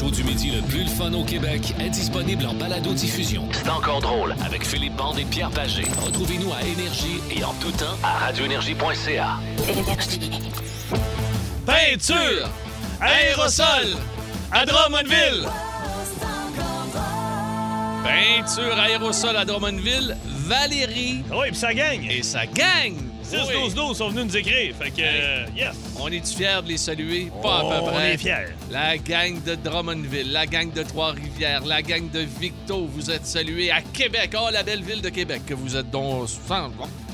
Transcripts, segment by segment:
show du midi le plus le fun au Québec est disponible en balado-diffusion. C'est encore drôle avec Philippe Bande et Pierre Pagé. Retrouvez-nous à Énergie et en tout temps à radioénergie.ca. Peinture, aérosol, à Drummondville. Peinture, aérosol à Drummondville, Valérie Ah Oui, puis ça gagne. et sa gang. 6-12-12 sont venus nous écrire. Fait que, euh, yes. On est-tu fiers de les saluer? Pas à peu On près. est fiers. La gang de Drummondville, la gang de Trois-Rivières, la gang de Victo, vous êtes salués à Québec. Oh, la belle ville de Québec que vous êtes donc... sans-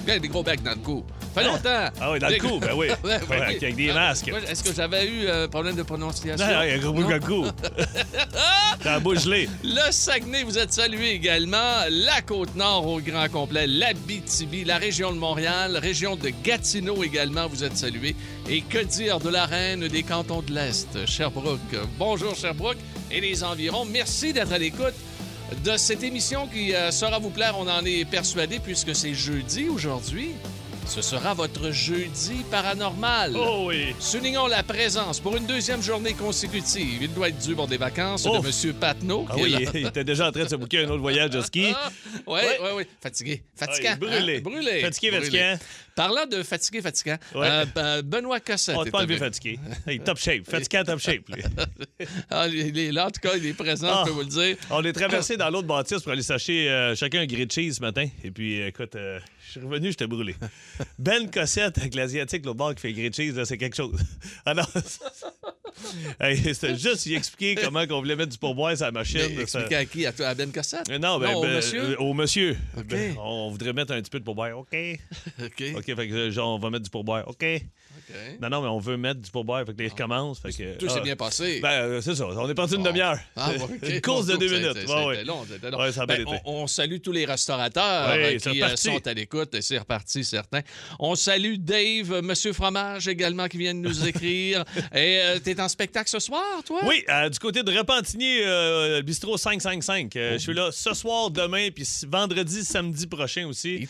Des gros becs dans le cou. Fait longtemps. Ah oui, dans le Des- cou, ben oui. Ouais, Ouais, oui. avec des Ah, masques. Est-ce que j'avais eu un problème de prononciation? Non, il y a un gros bout de coup. T'as la bouche gelée. Le Saguenay, vous êtes salué également. La Côte-Nord au grand complet, l'Abitibi, la région de Montréal, région de Gatineau également, vous êtes salués. Et que dire de la reine des cantons de l'Est, Sherbrooke? Bonjour Sherbrooke et les environs. Merci d'être à l'écoute de cette émission qui euh, saura vous plaire, on en est persuadé, puisque c'est jeudi aujourd'hui. Ce sera votre jeudi paranormal. Oh oui. Soulignons la présence pour une deuxième journée consécutive. Il doit être dû pour des vacances Oh. de M. Patnaud. Ah oui, là. il était déjà en train de se bouquer un autre voyage de ski. Ouais. ouais, ouais. Fatigué. Fatigant. Ouais, brûlé. hein? Brûlé. Fatigué, fatigant. Parlant de fatigué, fatigant, Ouais. euh, ben, Benoît Cossette. On te avec- fatigué. Hey, top shape. Fatigué, top shape. Ah, il est là, en tout cas, il est présent, Ah. je peux vous le dire. On est traversé dans l'autre bâtisse pour aller s'acheter euh, chacun un grilled cheese ce matin. Et puis, euh, écoute, euh, je suis revenu, j'étais brûlé. Ben Cossette avec l'Asiatique, l'autre bord qui fait grilled cheese, c'est quelque chose. Hey, c'était juste lui expliquer comment on voulait mettre du pourboire sur la machine. Mais ça- Expliquez à qui? À, toi, à Ben Cossette? Euh, Non, ben, au ben, monsieur? euh, au monsieur. OK. Ben, on voudrait mettre un petit peu de pourboire. OK? OK. OK, fait que euh, genre, on va mettre du pourboire. OK? Non, non, mais on veut mettre du pourboire. Fait que là, il recommence. Fait que, Tout s'est ah, bien passé. Ben, euh, c'est ça. On est parti une Bon. demi-heure. Ah. Une course de deux minutes. été long. Ouais, ça a Ben, été. on, on salue tous les restaurateurs euh, qui euh, sont à l'écoute. C'est reparti, certains. On salue Dave, Monsieur Fromage également, qui vient de nous écrire. Et euh, t'es en spectacle ce soir, toi? Oui, euh, du côté de Repentigny, euh, bistrot 555. Euh, Je suis là ce soir, demain, puis vendredi, samedi prochain aussi. Il.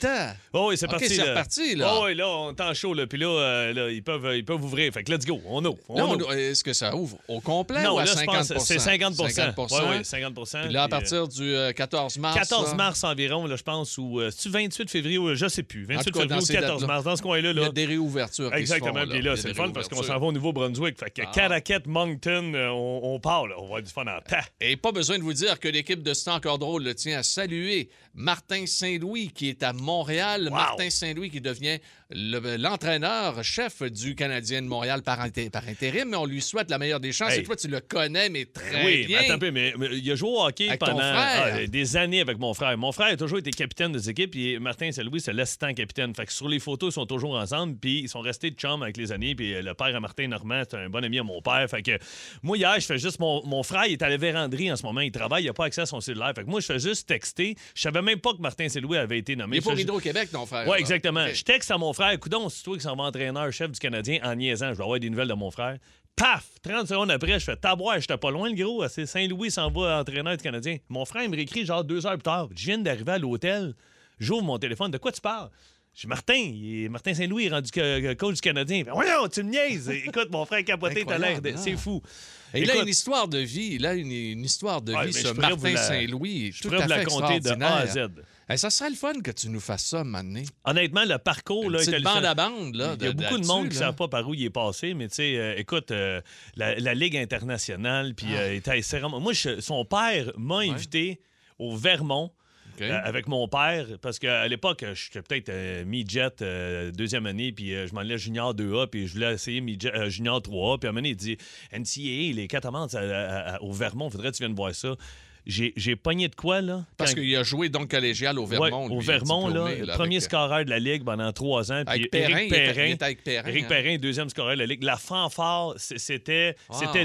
Oh, oui, c'est OK, parti. c'est reparti, là. Oh, oui, là, on est en chaud, là. Puis là, là, ils, peuvent, ils peuvent ouvrir. Fait que let's go. On ouvre. On ouvre. Est-ce que ça ouvre au complet Non, ou à là, 50 je pense que c'est 50 50 Oui, oui, 50 Puis là, à euh, partir du euh, 14 mars. 14 là, mars environ, là, je pense, ou euh, c'est-tu 28 février, ou je sais plus. 28 tout cas, février ou ces 14 dates-là. mars, dans ce coin-là. Il y a des réouvertures. Exactement. font, Puis là, c'est le fun parce qu'on s'en va au Nouveau-Brunswick. Fait que Ah. Caracat, Moncton, euh, on, on part, là. On va avoir du fun en tas. Et pas besoin de vous dire que l'équipe de C'est encore drôle le tient à saluer Martin Saint-Louis qui est à Montréal. Martin Saint-Louis qui devient le- l'entraîneur, chef du Canadien de Montréal par, inté- par intérim, mais on lui souhaite la meilleure des chances. Hey. Et toi, tu le connais, mais très Oui, bien. attends un peu, mais, mais il a joué au hockey Avec pendant ah, des années avec mon frère. Mon frère a toujours été capitaine des équipes, et Martin Saint-Louis, c'est l'assistant capitaine. Fait que sur les photos, ils sont toujours ensemble, puis ils sont restés de chum avec les années. Puis euh, le père à Martin Normand, c'est un bon ami à mon père. Fait que moi, hier, je fais juste. Mon, mon frère, il est à la véranderie en ce moment, il travaille, il n'a pas accès à son cellulaire. Fait que moi, je fais juste texter. Je savais même pas que Martin Saint-Louis avait été nommé. Il est pour Hydro-Québec, ton frère. oui, exactement. Je texte à mon frère, écoute, c'est toi qui s'en va entraîneur-chef du Canadien en niaisant. Je vais avoir des nouvelles de mon frère. Paf! 30 secondes après, je fais taboire, j'étais pas loin, le gros. C'est Saint-Louis s'en va entraîneur du Canadien. Mon frère, il me réécrit genre deux heures plus tard. Je viens d'arriver à l'hôtel. J'ouvre mon téléphone. De quoi tu parles? Je dis, Martin, il Martin Saint-Louis est rendu coach du Canadien. Ben, voyons, tu me niaises. Écoute, mon frère capoté, t'as l'air de- C'est hein? fou. Et il a Écoute, une histoire de vie. Il a une, une histoire de vie, ce je pourrais vous Martin la- Saint-Louis. je Tout pourrais à vous la fait compter de A à. Z. Eh, ça serait le fun que tu nous fasses ça, maintenant. Honnêtement, le parcours, là, est bande à bande, là. Il y a de- beaucoup de monde qui ne savent pas par où il est passé, mais tu sais, euh, écoute, euh, la, la Ligue internationale, puis Ah. euh, Moi, je- son père m'a invité au Vermont. Euh, avec mon père, parce qu'à l'époque, j'étais peut-être euh, mi-jet euh, deuxième année, puis je m'en allais junior 2A, puis je voulais essayer junior 3A, puis à un moment donné, il dit NCAA, les Catamarans au Vermont, faudrait que tu viennes voir ça. J'ai pogné de quoi, là? Parce qu'il a joué donc collégial au Vermont. Ouais, au Vermont, là, diplômé, là, premier avec, scoreur de la Ligue pendant trois ans. Avec puis Perrin, Éric Perrin. il était avec Perrin, Éric hein. Perrin, deuxième scoreur de la Ligue. La fanfare, c- c'était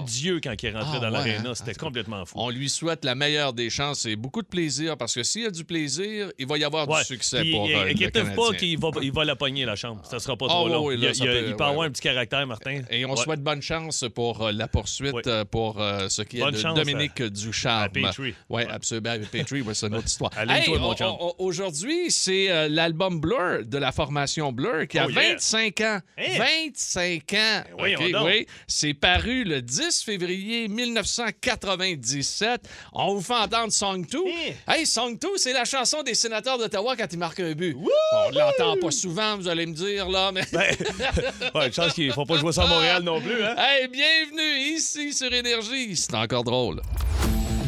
Dieu quand il est rentré Ah, dans ouais, l'aréna. hein? C'était complètement fou. On lui souhaite la meilleure des chances et beaucoup de plaisir parce que s'il y a du plaisir, il va y avoir Ouais. du succès Puis, pour euh, euh, le Inquiétez-vous pas qu'il va, il va la pogner, la chambre. Ça sera pas Ah, trop oui, long. oui, il, là, il- ça peut- il peut ouais, avoir un petit caractère, Martin. Et on souhaite bonne chance pour euh, la poursuite euh, pour euh, ce qui est de Dominique Ducharme. Petrie. Oui, absolument. Avec Petrie, ouais, c'est une autre histoire. Allez-toi, mon on- chum. on- Aujourd'hui, c'est euh, l'album Blur de la formation Blur qui a Oh, yeah. 25 ans. Hein? 25 ans. voyons OK, donc. oui. C'est paru le 10 février 1997. On vous fait entendre Song 2. Hein? Hey, Song 2, c'est la chanson des sénateurs d'Ottawa quand ils marquent un but. On l'entend pas souvent, vous allez me dire, là, mais... Ben, ouais, chance qu'il ne faut pas jouer ça à Montréal non plus, hein? Hey, bienvenue ici sur Énergie. C'est encore drôle.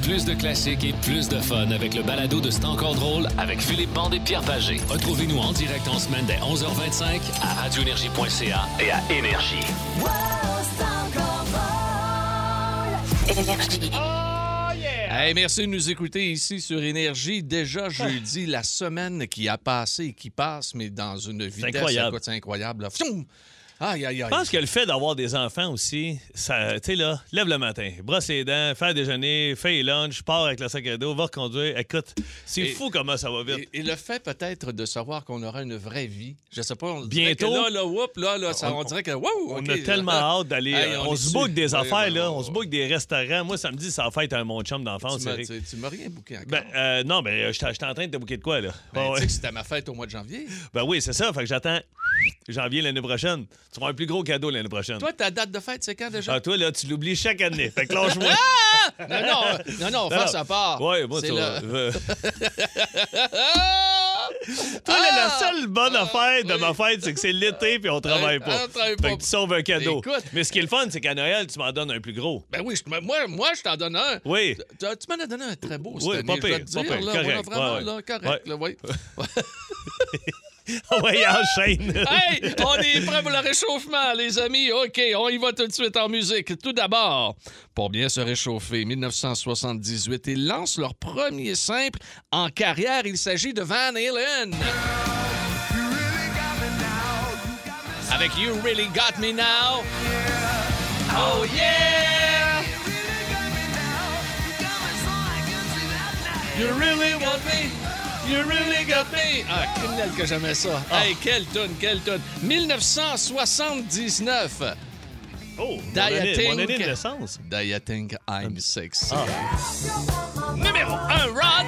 Plus de classiques et plus de fun avec le balado de C'est encore drôle avec Philippe Bande et Pierre Pagé. Retrouvez-nous en direct en semaine dès 11h25 à radioénergie.ca et à Énergie. Hey, merci de nous écouter ici sur Énergie. Déjà jeudi, la semaine qui a passé et qui passe, mais dans une vitesse incroyable. c'est incroyable. là. Aïe, aïe, aïe. Je pense que le fait d'avoir des enfants aussi, ça, tu sais là, lève le matin, brosse les dents, faire déjeuner, fais les lunch, pars avec le sac à dos, va reconduire. Écoute, c'est fou comment ça va vite. Et, et le fait peut-être de savoir qu'on aura une vraie vie, je sais pas, on Bientôt. que là, là, whoop, là, là, ça, on, On- dirait que, wow, On a tellement hâte d'aller. Euh, on on se book des affaires, ouais, là. ouais, On se book des restaurants. Moi, samedi, ça va fête à mon chum d'enfance, Tu m'as- rien bouqué encore. Ben, euh, non, ben, j'étais j'étais en train de te booker de quoi, là? Ben, tu sais que c'était ma fête au mois de janvier. Ben oui, c'est ça. Fait que j'attends janvier l'année prochaine. Tu vas un plus gros cadeau l'année prochaine. Toi, ta date de fête, c'est quand déjà? Ah, toi, là, tu l'oublies chaque année. Fait que lâche-moi. Non, non, non, non, face à part. Ouais, moi, tu le- Ah! Toi, là, la Ah! seule bonne Ah, affaire de oui. ma fête, c'est que c'est l'été puis on travaille pas. on travaille Fait pas. que tu sauves un cadeau. Écoute. Mais ce qui est le fun, c'est qu'à Noël, tu m'en donnes un plus gros. Ben oui, je- moi, moi, je t'en donne un. Oui. Tu, tu m'en as donné un très beau cette Oui, année, pas pire, pas là, correct, vraiment, ouais, là, ouais. correct, là, oui. ouais, enchaîne. hey, on est prêt pour le réchauffement, les amis. OK, on y va tout de suite en musique. Tout d'abord, pour bien se réchauffer, 1978, ils lancent leur premier simple en carrière. Il s'agit de Van Halen. Avec You Really Got Me Now. Oh yeah! You really got me. You really got me. Ah, criminel que j'aimais ça. Hey, quelle tune, quelle tune. 1979. Oh, mon mon année de naissance. Do you think I'm sexy? Ah. Numéro 1, Rod.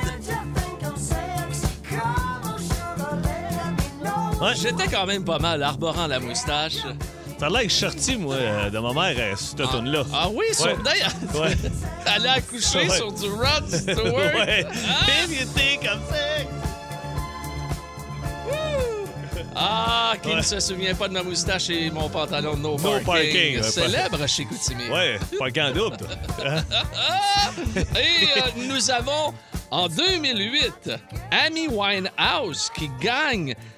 Ouais. J'étais quand même pas mal arborant la moustache. Ça a l'air que je suis sorti, moi, euh, de ma mère, euh, cette automne-là. Ah oui, sur Ouais. d'ailleurs, Ouais. Elle a accouché Ouais. sur du Rod Stewart. ouais. Ah! If you think I'm sick. Ah, qui ne se souvient pas de ma moustache et mon pantalon de no, No parking, Célèbre chez Coutimi. Ouais, pas qu'en double? Et euh, nous avons en 2008 Amy Winehouse qui gagne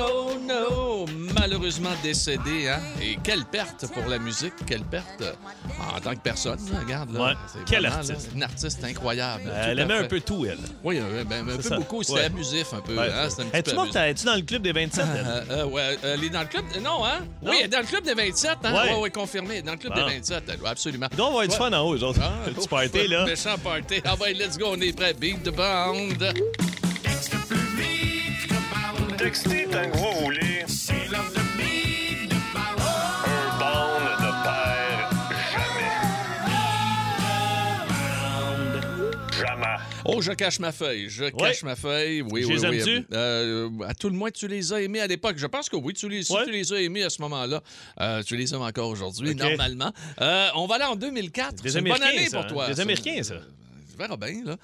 no, no. Malheureusement décédé, hein? Et quelle perte pour la musique, quelle perte euh, en tant que personne. regarde, là. Ouais. Quel vraiment, artiste. là, Une artiste incroyable. Euh, Elle aimait un peu tout, elle. Oui, euh, ben, un peu ça. beaucoup. C'était Ouais. abusif un peu. Ouais. hein, un petit Es-tu dans le club des 27? elle? Euh, ouais, elle est dans le club. Non, hein? Non? Oui, elle est dans le club des 27, hein? Ouais. Oui, oui, confirmé. Dans le club Bon. des 27, elle, absolument. Doit avoir du Ouais. fun en haut, autres. Ah, petit party, là. Méchant party. Ah ouais, let's go, on est prêt. Beat the band. Textez tant que vous voulez. Un bond ne perd jamais. Jamais. Oh, je cache ma feuille. Je cache ma feuille. Oui, Je oui, les oui. aimes-tu? Euh, à tout le moins, tu les as aimés à l'époque. Je pense que oui, tu les, si Ouais. tu les as aimés à ce moment-là. Euh, tu les aimes encore aujourd'hui, OK. normalement. Euh, on va aller en 2004. Des C'est une bonne Américains, année ça, pour hein? toi. Des. Américains, ça. Tu verras bien, là.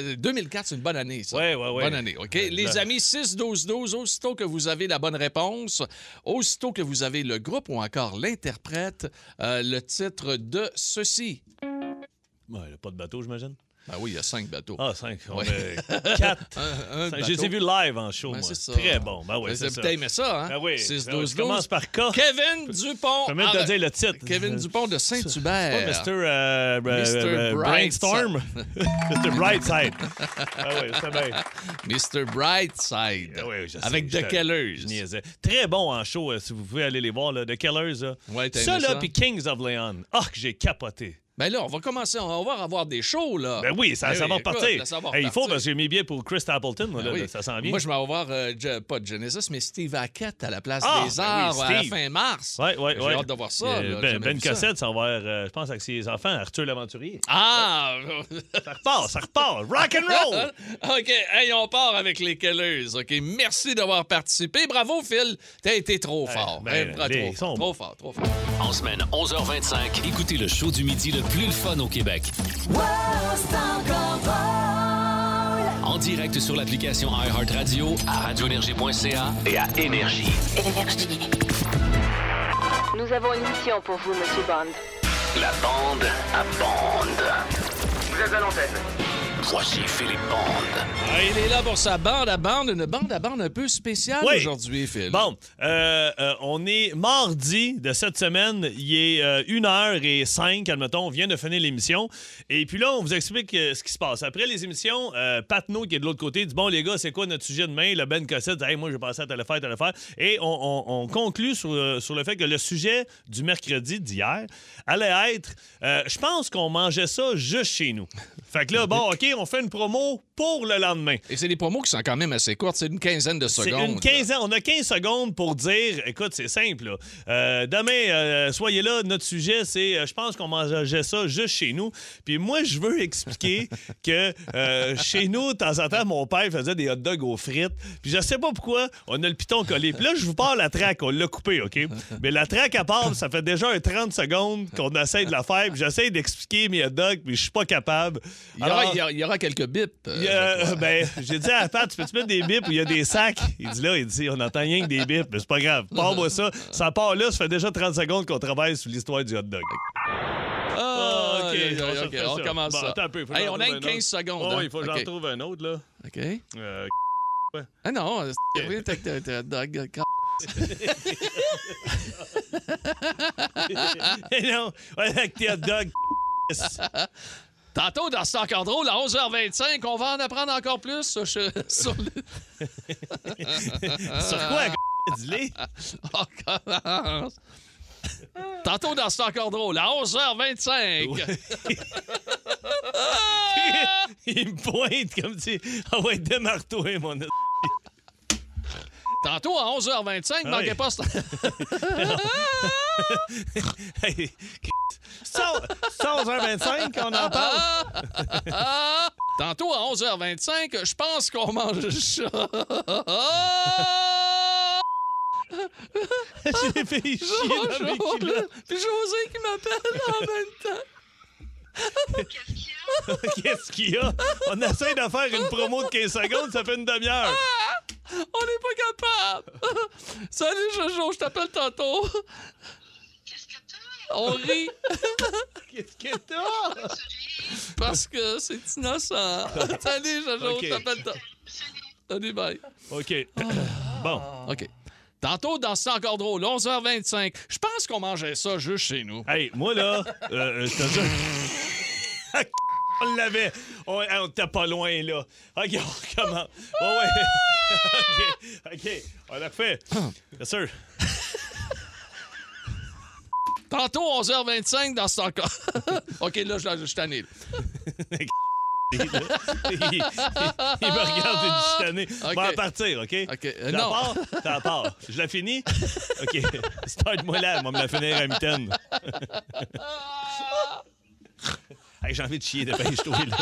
Euh, 2004, c'est une bonne année, ça. Ouais, ouais, ouais. Bonne année, OK? Euh, Les là. amis, 6-12-12, aussitôt que vous avez la bonne réponse, aussitôt que vous avez le groupe ou encore l'interprète, euh, le titre de ceci. Ouais, il a pas de bateau, j'imagine? Ben oui, il y a cinq bateaux. Ah, cinq. On Ouais. est quatre. Un- un. Je les ai vus live en show, Ben, moi. ça. Très bon. Ben oui, c'est ça. Aimé ça, hein? Ben oui. 6 Ben oui, 12 Je commence par K. Kevin Dupont. Je peux même te dire le titre. Kevin Dupont de Saint-Hubert. pas Mr. euh, Mr. Brainstorm. Mr. Brightside. ah oui, c'est bien. Mr. Brightside. Ah oui, je sais, avec The Kellers. Très bon en show, euh, si vous pouvez aller les voir, là, The Killers. là. Ouais, t'as ça, aimé là, puis Kings of Leon. Ah, que j'ai capoté. Ben là, on va commencer, on va avoir des shows, là. Ben oui, ça, Ben ça oui, va écoute, repartir. là, ça va Hey, il faut, parce que j'ai mis bien pour Chris Appleton, moi, Ben là, oui. là, ça sent bien. Moi, je vais avoir, euh, Je- pas Genesis, mais Steve Hackett à la place Ah, des ben oui, Arts à la fin mars. Ouais, ouais, J'ai hâte de voir ça. Euh, là. ben, ben. Cossette, ça va voir, euh, je pense, avec ses enfants, Arthur l'aventurier. Ah! Ça repart, ça repart. Rock and roll! OK, hey, on part avec les Kellers. OK, merci d'avoir participé. Bravo, Phil. T'as été trop fort. ben, Hey, trop, les- trop, ils sont trop fort, trop fort. En semaine 11h25, écoutez le show du midi le plus le fun au Québec. En direct sur l'application iHeartRadio, à radioénergie.ca et à Énergie. Nous avons une mission pour vous, Monsieur Bond. La bande à bande. Vous êtes à l'antenne. Voici Philippe Bande. Ah, il est là pour sa bande à bande, une bande à bande un peu spéciale Oui. aujourd'hui, Phil. Bon, euh, euh, on est mardi de cette semaine. Il est euh, 1h05, admettons. On vient de finir l'émission. Et puis là, on vous explique euh, ce qui se passe. Après les émissions, euh, Patno, qui est de l'autre côté, dit Bon, les gars, c'est quoi notre sujet demain Le Ben Cossette dit Hey, moi, j'ai passé à telle affaire, telle affaire. Et on, on- on conclut sur, euh, sur le fait que le sujet du mercredi d'hier allait être euh, Je pense qu'on mangeait ça juste chez nous. Fait que là, bon, OK, on fait une promo pour le lendemain. Et c'est des promos qui sont quand même assez courtes. C'est une quinzaine de secondes. une quinzaine. On a 15 secondes pour dire, écoute, c'est simple. là. Euh, demain, euh, soyez là. Notre sujet, c'est, euh, je pense qu'on mangeait ça juste chez nous. Puis moi, je veux expliquer que chez nous, de temps en temps, mon père faisait des hot dogs aux frites. Puis je sais pas pourquoi, on a le piton collé. Puis là, je vous parle la traque. On l'a coupé, OK? Mais la traque à part, ça fait déjà un 30 secondes qu'on essaie de la faire. Puis j'essaie d'expliquer mes hot dogs, mais je suis pas capable. Il y, aura, Alors- il y aura- il y aura quelques bips. Ben, j'ai dit à Pat, tu peux-tu mettre des bips où il y a des sacs? Il dit là, il dit, on entend rien que des bips, mais c'est pas grave. Pars-moi ça. Ça part là, ça fait déjà 30 secondes qu'on travaille sur l'histoire du hot dog. Ah, OK, on commence Bon, ça. attends un peu, faut que Hey, j'en on a une un 15 secondes. Oh, hein. il faut que j'en trouve un autre, là. OK. Euh, Ah non, c'est t'as- non, avec tes hot dogs. Tantôt, dans C'est encore drôle, à 11h25, on va en apprendre encore plus sur, sur le- Sur quoi, dis-les? On commence. Tantôt, dans C'est encore drôle, à 11h25. Il me pointe comme si. Ah ouais, démarre-toi, mon. Tantôt, à 11h25, Ouais. manquez pas... Hey, 11h25 qu'on en parle? Ah! Tantôt, à 11h25, je pense qu'on mange ça. Je l'ai fait chier dans mes culottes. Puis José qui m'appelle en même temps. Qu'est-ce qu'il y a? On essaie de faire une promo de 15 secondes, ça fait une demi-heure. On n'est pas capable. Salut Jojo, je t'appelle tantôt. On rit Qu'est-ce que t'as? parce que c'est innocent. Salut Jojo, Ok. je t'appelle tantôt. Salut, bye. OK. Bon. OK. Tantôt, dans C'est encore drôle, 11h25. Je pense qu'on mangeait ça juste chez nous. Hey, moi, là, euh, je te jure... On l'avait. On, hey, on était pas loin, là. OK, on recommence. Oh, ouais. OK, OK. On l'a fait. Bien sûr. Tantôt, 11h25, dans C'est encore... OK, là, je je tanné. là. il, il- il me regarde une chitanée. OK. Va en partir, OK? OK, euh, Je la non. pars? T'en pars. Je la finis? OK. Start-moi là, on va me la finir à mitaine. hey, j'ai envie de chier, dépêche-toi, là.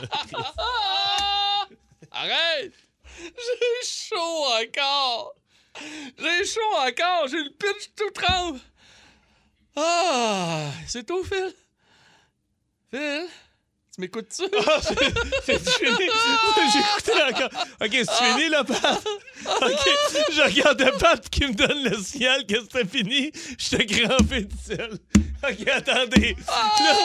Ah! Arrête! J'ai chaud encore! J'ai chaud encore! J'ai le pitch tout tremble! Ah! C'est tout, Phil? Phil? Tu m'écoutes-tu? Ah, c'est- fini? J'ai écouté encore. OK, c'est fini, là, Pat? OK, je regarde Pat qui me donne le signal que c'était fini. J'étais crampé de seul. OK, attendez. Là,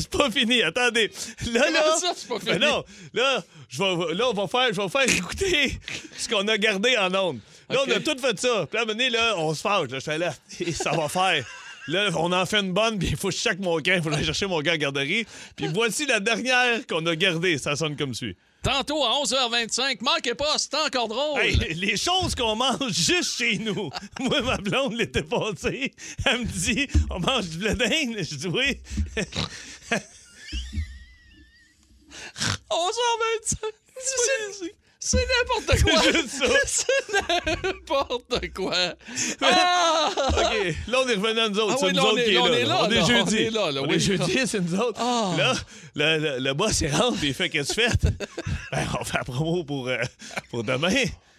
c'est pas fini. Attendez. Là, là... Ça, c'est pas Ben fini? non, là, je vais, là, on va faire, je vais faire écouter ce qu'on a gardé en ondes. Là, on a tout fait ça. Puis là, à un moment donné, là, on se fâche. Là, je fais là, et ça va faire. Là, on en fait une bonne, puis il faut que je check mon il faut aller chercher mon gars à garderie. Puis voici la dernière qu'on a gardée. Ça sonne comme suit. Tantôt à 11h25, manquez pas, c'est encore drôle! Hey, les choses qu'on mange juste chez nous. Moi, ma blonde l'était passée. Elle me dit, on mange du blé d'Inde. Je dis oui. 11h25. C'est- n'importe quoi. C'est juste ça. C'est n'importe quoi. Ah! OK, là, on est revenu à nous autres. Ah c'est oui, nous on autres est- qui est là, là. on est là. là, On est jeudi. on est là, là, On oui. est jeudi, c'est nous autres. Ah. Là, le, le, le boss, il rentre et il fait Qu'est-ce que tu fais? Ben, On fait la promo pour, euh, pour demain.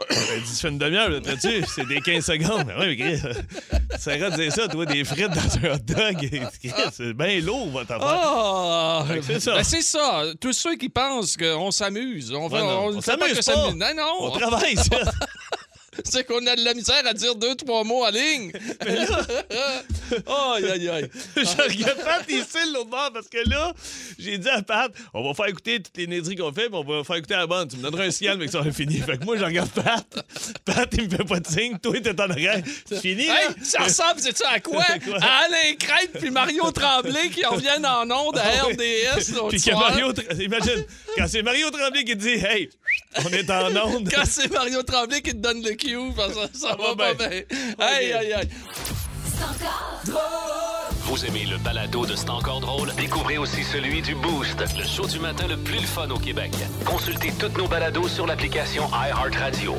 Il dit Tu fais une demi-heure, tu C'est des 15 secondes. Ben, oui, mais de dire ça, toi, des frites dans un hot dog. C'est bien lourd, votre affaire. Ah! Que c'est ça. Ben, c'est ça. Tous ceux qui pensent qu'on s'amuse. On, fait- Ouais, non, on on s'amuse s'amuser. Non, On non. travaille, ça. C'est qu'on a de la misère à dire deux, trois mots en ligne. aïe, aïe, aïe. je regarde Pat ici l'autre bord parce que là, j'ai dit à Pat, on va faire écouter toutes les niaiseries qu'on fait, puis on va faire écouter à la bande. Tu me donneras un signal, mais que ça va fini. Fait que moi, je regarde Pat. Pat, il me fait pas de signe. Toi, t'es en arrière. C'est fini, là? Hey, ça ressemble, c'est ça à quoi? Quoi? À Alain Crête puis Mario Tremblay qui reviennent en ondes à Ah. RDS Puis que. Mario, imagine, quand c'est Mario Tremblay qui te dit, hey, on est en onde. Quand c'est Mario Tremblay qui te donne le cue, parce que ça, ça va va pas bien. bien. Aïe, aïe, aïe. Vous aimez le balado de C'est encore drôle? Découvrez aussi celui du Boost, le show du matin le plus le fun au Québec. Consultez toutes nos balados sur l'application iHeartRadio.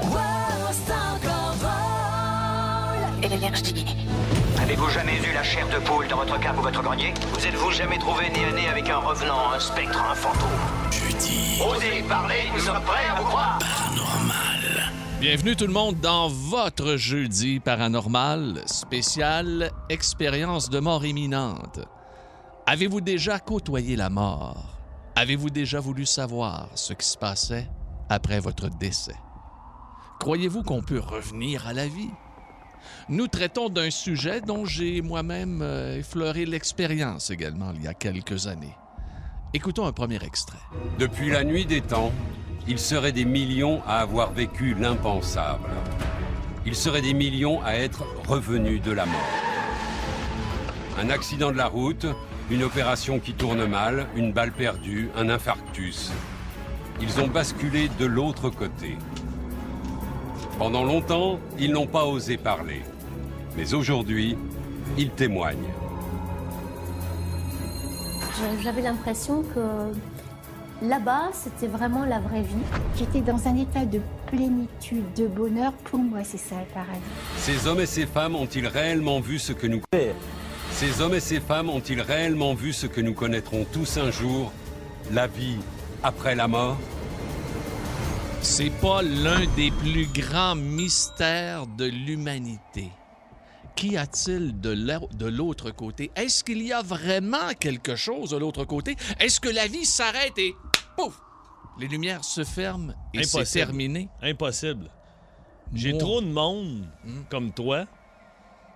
Avez-vous jamais vu la chair de poule dans votre cave ou votre grenier? Vous êtes-vous jamais trouvé nez à nez avec un revenant, un spectre, un fantôme? Jeudi. Osez parler, nous sommes prêts à vous croire Bienvenue tout le monde dans votre jeudi paranormal spécial expérience de mort imminente. Avez-vous déjà côtoyé la mort? Avez-vous déjà voulu savoir ce qui se passait après votre décès? Croyez-vous qu'on peut revenir à la vie? Nous traitons d'un sujet dont j'ai moi-même euh, effleuré l'expérience également il y a quelques années. Écoutons un premier extrait. Depuis la nuit des temps, il serait des millions à avoir vécu l'impensable. Il serait des millions à être revenus de la mort. Un accident de la route, une opération qui tourne mal, une balle perdue, un infarctus. Ils ont basculé de l'autre côté. Pendant longtemps, ils n'ont pas osé parler. Mais aujourd'hui, ils témoignent. J'avais l'impression que là-bas, c'était vraiment la vraie vie. J'étais dans un état de plénitude, de bonheur. Pour moi, c'est ça le paradis. Ces hommes et ces femmes ont-ils réellement vu ce que nous Ces hommes et ces femmes ont-ils réellement vu ce que nous connaîtrons tous un jour, la vie après la mort? C'est pas l'un des plus grands mystères de l'humanité. Qu'y a-t-il de l'au- de l'autre côté? Est-ce qu'il y a vraiment quelque chose de l'autre côté? Est-ce que la vie s'arrête et pouf! Les lumières se ferment et c'est terminé? Impossible. J'ai trop de monde Hmm. comme toi,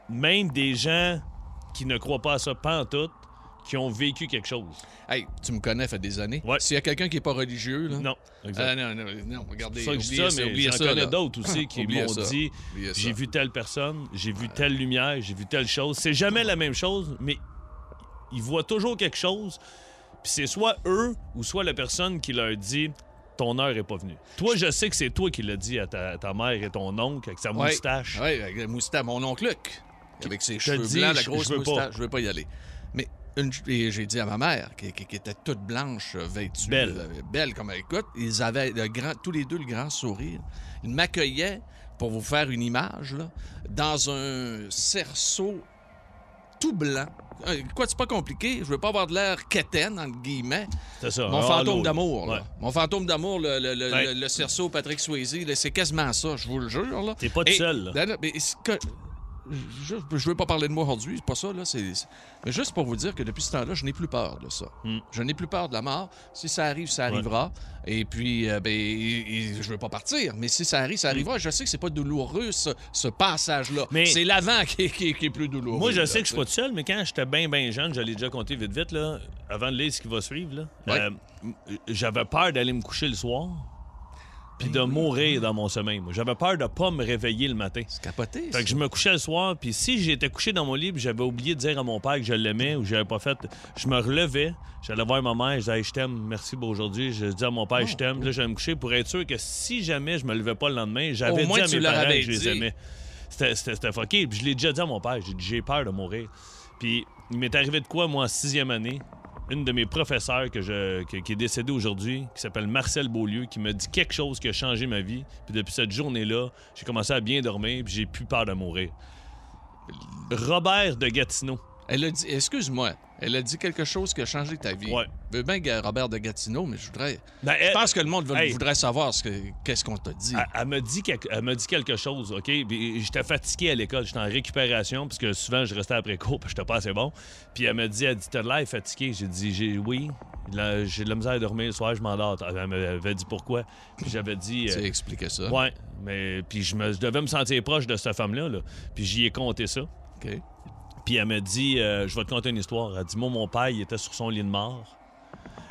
même des gens qui ne croient pas à ça tout, qui ont vécu quelque chose. Hey, tu me connais, fait des années. Ouais. S'il y a quelqu'un qui n'est pas religieux, là. Non. Ah, non, non, non, regardez. C'est ça que je dis oubliez ça, mais j'en ça, connais d'autres aussi qui m'ont ça. dit ça. j'ai vu telle personne, j'ai vu telle lumière, j'ai vu telle chose. C'est jamais la même chose, mais ils voient toujours quelque chose. Puis c'est soit eux ou soit la personne qui leur dit ton heure est pas venue. Toi, je sais que c'est toi qui l'as dit à ta, ta mère et ton oncle avec sa Ouais. moustache. Oui, avec la moustache. Mon oncle Luc, avec ses cheveux dis, blancs, la grosse je veux pas. moustache. Je veux pas y aller. Mais une- et j'ai dit à ma mère, qui, qui- qui était toute blanche, euh, vêtue, Belle. euh, belle comme elle écoute, ils avaient le grand, tous les deux le grand sourire. Ils m'accueillaient, pour vous faire une image, là, dans un cerceau tout blanc. Euh, Quoi, c'est pas compliqué. Je veux pas avoir de l'air quétaine, entre guillemets. C'est ça. Mon un fantôme d'amour, là. Ouais. Mon fantôme d'amour, le, le, le, Ouais. le- le cerceau Patrick Swayze, là, c'est quasiment ça, je vous le jure. là. T'es pas tout seul, là. Mais que- je, je veux pas parler de moi aujourd'hui, c'est pas ça, là. c'est- Mais juste pour vous dire que depuis ce temps-là, je n'ai plus peur de ça. Hmm. Je n'ai plus peur de la mort. Si ça arrive, ça arrivera. Et puis, euh, ben, et- et je veux pas partir, mais si ça arrive, ça arrivera. Je sais que c'est pas douloureux, ce, ce passage-là. Mais- C'est l'avant qui, est- qui est- qui est plus douloureux. Moi, je là, sais que je suis pas tout seul, mais quand j'étais bien, bien jeune, je l'ai déjà compté vite, vite, là, avant de lire ce qui va suivre, là, Ouais. euh, j'avais peur d'aller me coucher le soir puis de mourir dans mon sommeil. moi. J'avais peur de pas me réveiller le matin. C'est capoté. Fait que je me couchais le soir, puis si j'étais couché dans mon lit, j'avais oublié de dire à mon père que je l'aimais ou j'avais pas fait, je me relevais, j'allais voir ma mère, je disais Hey, je t'aime, merci pour aujourd'hui. Je dis à mon père je t'aime, là j'allais me coucher pour être sûr que si jamais je me levais pas le lendemain, j'avais dit à mes parents que je les aimais. C'était- fucké. Puis je l'ai déjà dit à mon père, j'ai dit j'ai peur de mourir. Puis il m'est arrivé de quoi, moi, en sixième année? Une de mes professeurs qui est décédée aujourd'hui, qui s'appelle Marcel Beaulieu, qui m'a dit quelque chose qui a changé ma vie. Puis depuis cette journée-là, j'ai commencé à bien dormir, puis j'ai plus peur de mourir. Robert de Gatineau. Elle a dit, excuse-moi, elle a dit quelque chose qui a changé ta vie. Ouais. Je veux bien que Robert de Gatineau, mais je voudrais. Ben, Je pense que le monde veut- Hey. voudrait savoir ce que- qu'est-ce qu'on t'a dit. Elle, elle m'a dit, quelque- elle m'a dit quelque chose, OK? Puis J'étais fatigué à l'école, j'étais en récupération, parce que souvent, je restais après cours, puis j'étais pas assez bon. Puis elle m'a dit, elle dit, t'as de l'air fatigué. J'ai dit, j'ai, oui, Là, j'ai de la misère à dormir le soir, je m'endors. Elle m'avait dit pourquoi. Puis j'avais dit... Tu euh, expliqué ça. Ouais, mais puis je, me, je devais me sentir proche de cette femme-là, là. puis j'y ai compté ça. OK. Puis elle m'a dit, euh, je vais te conter une histoire. Elle dit, moi, mon père, il était sur son lit de mort.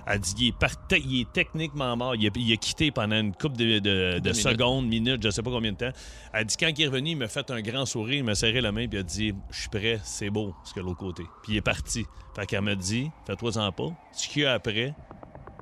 Elle dit, il est, il est techniquement mort. Il a, il a quitté pendant une couple de, de- de minutes. secondes, minutes, je sais pas combien de temps. Elle dit, quand il est revenu, il m'a fait un grand sourire, il m'a serré la main, puis il a dit, je suis prêt, c'est beau, ce que l'autre côté. Puis il est parti. Fait qu'elle m'a dit, fais-toi-en pas. Ce qu'il y a après,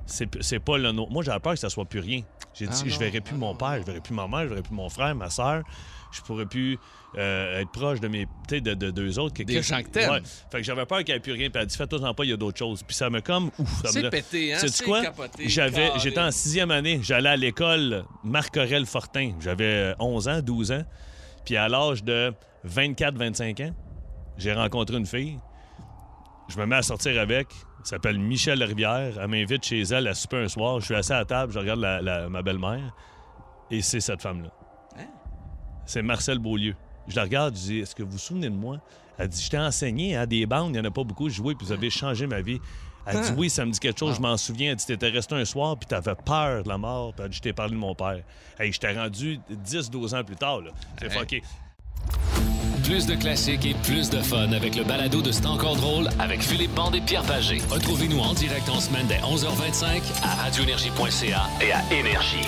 c'est pas le nôtre. Moi, j'avais peur que ça soit plus rien. J'ai dit, Ah je verrai plus ah mon père, je verrai plus ma mère, je verrai plus mon frère, ma soeur. Je pourrais plus euh, être proche de mes, de, de deux autres. Que- Des gens que t'aimes. Ouais. Fait que j'avais peur qu'il n'y ait plus rien. Puis elle a dit, fais-toi-en pas, il y a d'autres choses. Puis ça me comme, ouf. ça me pété, hein? C'est quoi? J'avais, j'étais en sixième année. J'allais à l'école Marc-Aurel Fortin. J'avais 11 ans, 12 ans. Puis à l'âge de 24-25 ans, j'ai rencontré une fille. Je me mets à sortir avec. Elle s'appelle Michel Rivière. Elle m'invite chez elle à souper un soir. Je suis assis à la table, je regarde la- la- ma belle-mère. Et c'est cette femme-là. Hein? C'est Marcel Beaulieu. Je la regarde, je dis Est-ce que vous vous souvenez de moi? Elle dit Je t'ai enseigné à des bandes, il n'y en a pas beaucoup. Oui, puis vous avez changé ma vie. Elle dit Hein? Oui, ça me dit quelque chose, je m'en souviens. Elle dit T'étais resté un soir, puis t'avais peur de la mort. Puis elle dit Je t'ai parlé de mon père. Hey, je t'ai rendu 10-12 ans plus tard. là. C'est Hey. fucké. Plus de classiques et plus de fun avec le balado de C'est encore drôle avec Philippe Bande et Pierre Pagé. Retrouvez-nous en direct en semaine dès 11h25 à radioénergie.ca et à Énergie.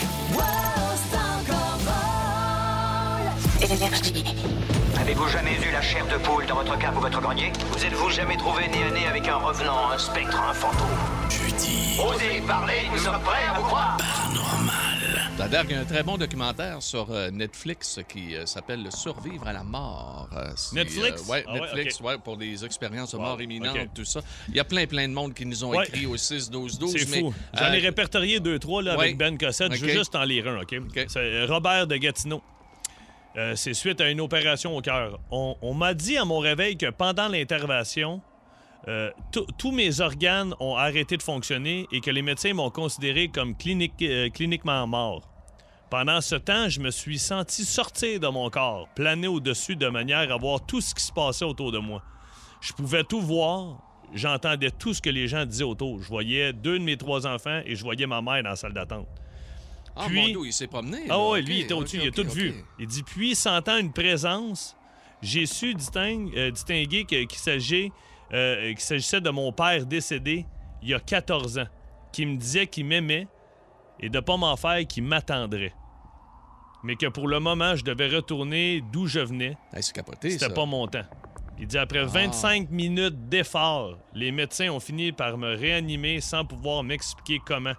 Avez-vous jamais eu la chair de poule dans votre cave ou votre grenier Vous êtes-vous jamais trouvé nez à nez avec un revenant, un spectre, un fantôme Jeudi. Osez parler, nous sommes prêts à vous croire D'ailleurs, il y a un très bon documentaire sur euh, Netflix qui euh, s'appelle Le survivre à la mort. Euh, Netflix? euh, ouais, Ah ouais, Netflix, ouais, pour des expériences de Wow, mort imminente, tout ça. Il y a plein, plein de monde qui nous ont Ouais. écrit au 6-12-12. C'est fou. J'en euh, ai répertorié deux, trois là, ouais. avec Ben Cossette. Je veux juste en lire un, OK? C'est Robert de Gatineau. Euh, c'est suite à une opération au cœur. On, m'a dit à mon réveil que pendant l'intervention, euh, tous- mes organes ont arrêté de fonctionner et que les médecins m'ont considéré comme euh, cliniquement mort. Pendant ce temps, je me suis senti sortir de mon corps, planer au-dessus de manière à voir tout ce qui se passait autour de moi. Je pouvais tout voir, j'entendais tout ce que les gens disaient autour. Je voyais deux de mes trois enfants et je voyais ma mère dans la salle d'attente. Ah, Puis- mon il s'est promené. Ah OK, lui, il était au-dessus, il a tout vu. Il dit, puis, sentant une présence, j'ai su distingue- euh, distinguer s'agit, euh, qu'il s'agissait de mon père décédé il y a 14 ans, qui me disait qu'il m'aimait et de pas m'en faire qu'il m'attendrait. Mais que pour le moment, je devais retourner d'où je venais. Hey, C'était pas mon temps. Il dit après 25 minutes d'effort, les médecins ont fini par me réanimer sans pouvoir m'expliquer comment.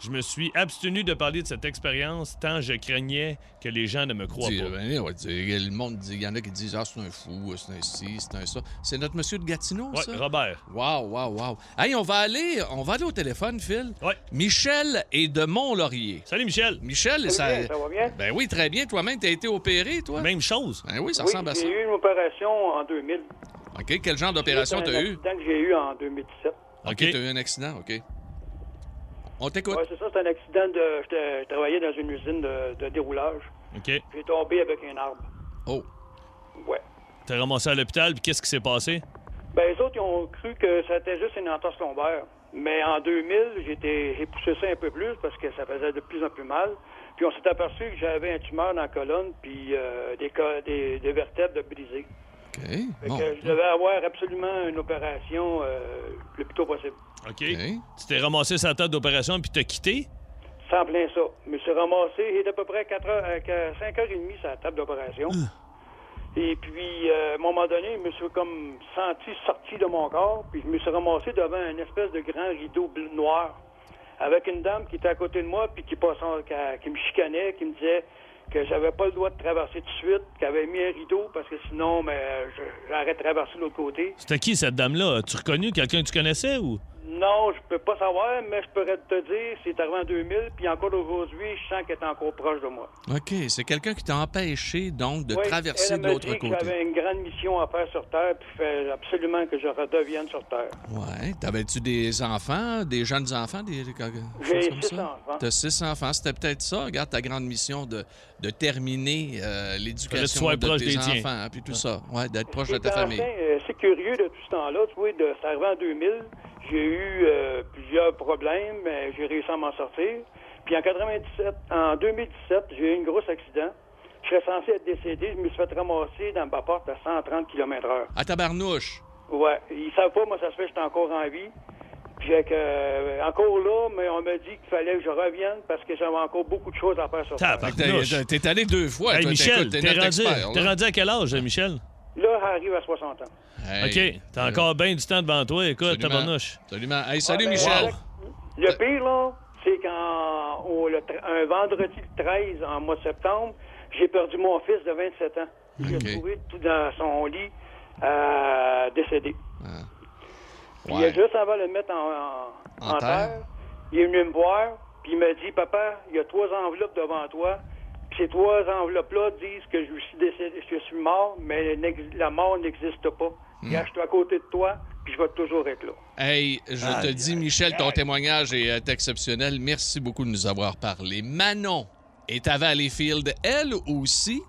Je me suis abstenu de parler de cette expérience tant je craignais que les gens ne me croient Dis, pas. ben, ouais, dis, le monde dit, il y en a qui disent, ah, c'est un fou, c'est un ci, c'est un ça. C'est notre monsieur de Gatineau, Ouais, ça? Robert. Wow, wow, wow. Hey, on va aller, on va aller au téléphone, Phil. Ouais. Michel est de Mont-Laurier. Salut Michel. Michel, ça... bien, ça va bien? Ben oui, très bien. Toi-même, t'as été opéré, toi? Même chose. Ben oui, ça oui, ressemble à ça. j'ai eu une opération en 2000. OK, quel genre d'opération C'est t'as un eu? accident que j'ai eu en 2017. OK, OK. t'as eu un accident, OK. On t'écoute. Ouais, c'est ça, c'est un accident de. j'étais- Je travaillais dans une usine de, de déroulage. OK. J'ai tombé avec un arbre. Oh. Ouais. T'es ramassé à l'hôpital, puis qu'est-ce qui s'est passé? Ben, les autres, ils ont cru que c'était juste une entorse lombaire. Mais en 2000, j'étais, j'ai poussé ça un peu plus parce que ça faisait de plus en plus mal. Puis on s'est aperçu que j'avais un tumeur dans la colonne, puis euh, des, co- des, des vertèbres de brisées. OK. Fait Bon. que je devais avoir absolument une opération euh, le plus tôt possible. OK. Tu t'es ramassé sa table d'opération, puis t'as quitté? Sans plein ça. Je me suis ramassé, il à peu près 4 heures, euh, 5h30 sur la table d'opération. Et puis, euh, à un moment donné, je me suis comme senti sorti de mon corps, puis je me suis ramassé devant une espèce de grand rideau bleu noir, avec une dame qui était à côté de moi, puis qui, passait, qui, qui me chicanait, qui me disait que j'avais pas le droit de traverser tout de suite, qu'elle avait mis un rideau, parce que sinon, mais, je- j'aurais traversé l'autre côté. C'était qui cette dame-là? As-tu reconnu quelqu'un que tu connaissais ou? Non, je peux pas savoir, mais je pourrais te dire, c'est arrivé en 2000, puis encore aujourd'hui, je sens qu'elle est encore proche de moi. OK, c'est quelqu'un qui t'a empêché, donc, de Oui, traverser elle de l'autre dit que côté. J'avais une grande mission à faire sur Terre, puis il fait absolument que je redevienne sur Terre. Ouais. T'avais-tu des enfants, des jeunes enfants, des, J'ai comme six ça? enfants. T'as six enfants. C'était peut-être ça. Regarde ta grande mission de, de terminer euh, l'éducation de tes enfants, puis tout ça. Ouais, d'être proche de ta famille. C'est curieux de tout ce temps-là. Tu vois, de, c'est arrivé en 2000. J'ai eu euh, plusieurs problèmes, mais j'ai réussi à m'en sortir. Puis en 97, en 2017, j'ai eu un gros accident. Je serais censé être décédé. Je me suis fait ramasser dans ma porte à 130 km h À tabarnouche? Ouais. Ils savent pas, moi, ça se fait, j'étais encore en vie. Puis que, euh, encore là, mais on m'a dit qu'il fallait que je revienne parce que j'avais encore beaucoup de choses à faire sur Terre. Tabarnouche. T'es allé deux fois. Hey, toi, Michel, t'es rendu, rendu à quel âge, Michel? Là, j'arrive à 60 ans. Hey, OK, t'as encore bien du temps devant toi. Écoute, Absolument. tabarnouche. Absolument. Hey, salut, ben, Michel. Le pire, là, c'est qu'un le tr- un vendredi le 13, en mois de septembre, j'ai perdu mon fils de 27 ans. J'ai Ok. trouvé tout dans son lit, euh, décédé. Puis Ouais. juste avant de le mettre en, en- En en terre? terre, il est venu me voir, puis il m'a dit, Papa, il y a trois enveloppes devant toi. Ces trois enveloppes-là disent que je suis décédé, je suis mort, mais la mort n'existe pas. Regarde, je suis à côté de toi, puis je vais toujours être là. Hey, je te dis, Michel, ton témoignage est exceptionnel. Merci beaucoup de nous avoir parlé. Manon est à Valleyfield, elle aussi.